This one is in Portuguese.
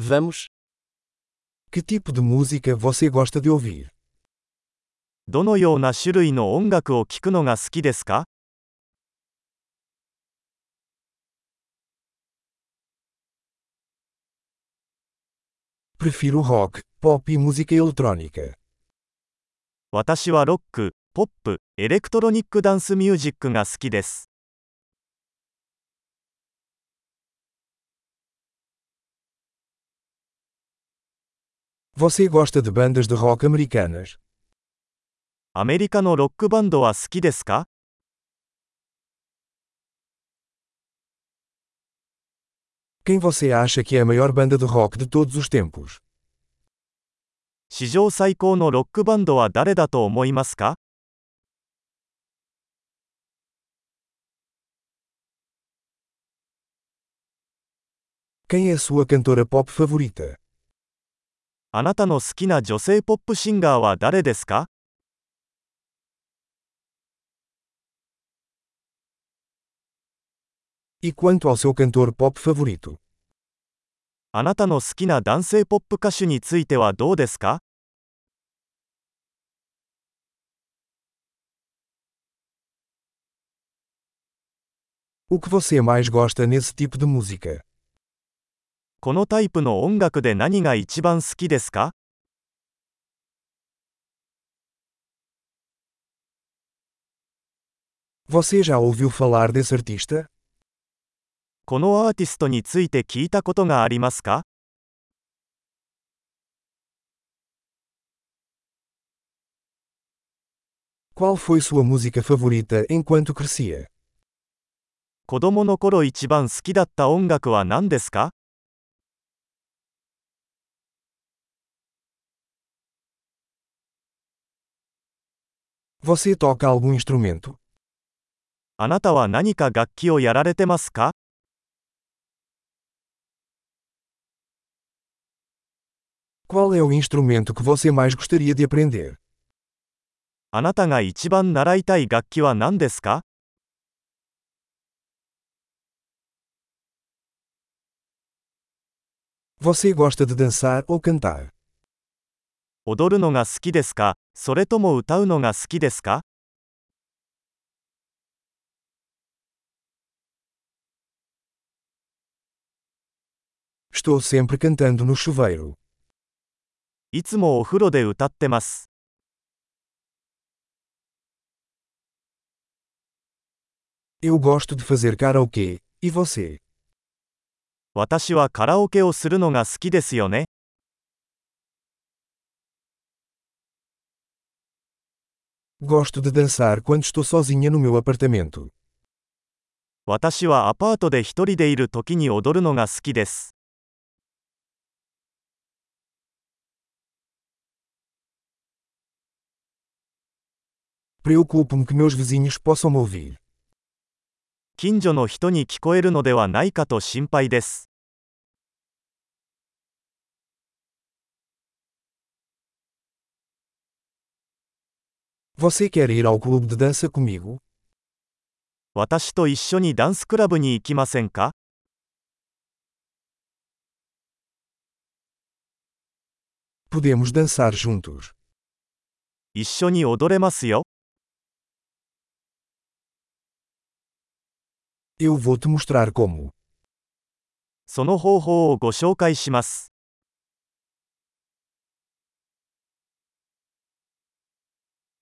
Vamos. Que tipo de música você gosta de ouvir? どのような種類の音楽を聴くのが好きですか Prefiro rock, pop e música eletrônica. 私はロック、ポップ、エレクトロニックダンスミュージックが好きです。 Você gosta de bandas de rock americanas? アメリカのロックバンドは好きですか Quem você acha que é a maior banda de rock de todos os tempos? 史上最高のロックバンドは誰だと思いますか Quem é a sua cantora pop favorita? あなたの好きな女性ポップシンガーは誰ですか E quanto ao seu cantor pop favorito? あなたの好きな男性ポップ歌手についてはどうですか O que você mais gosta nesse tipo de música? このタイプの音楽で何が一番好きですか Você já ouviu falar desse artista? このアーティストについて聞いたことがありますか Qual foi sua música favorita enquanto crescia? 子供の頃一番好きだった音楽は何ですか Você toca algum instrumento? あなたは何か楽器をやられてますか Qual é o instrumento que você mais gostaria de aprender? あなたが一番習いたい楽器は何ですか Você gosta de dançar ou cantar? 踊るのが好きですかそれとも歌うのが好きですか Estou sempre cantando no chuveiro. いつもお風呂で歌ってます。Eu gosto de fazer karaokê. E você? 私はカラオケをするのが好きですよね。Gosto de dançar quando estou sozinha no meu apartamento. 私はアパートで一人でいる時に踊るのが好きです。 Preocupo-me que meus vizinhos possam me ouvir. 近所の人に聞こえるのではないかと心配です。 Você quer ir ao clube de dança comigo? 私と一緒にダンスクラブに行きませんか Podemos dançar juntos. 一緒に踊れますよ。 Eu vou te mostrar como. その方法をご紹介します。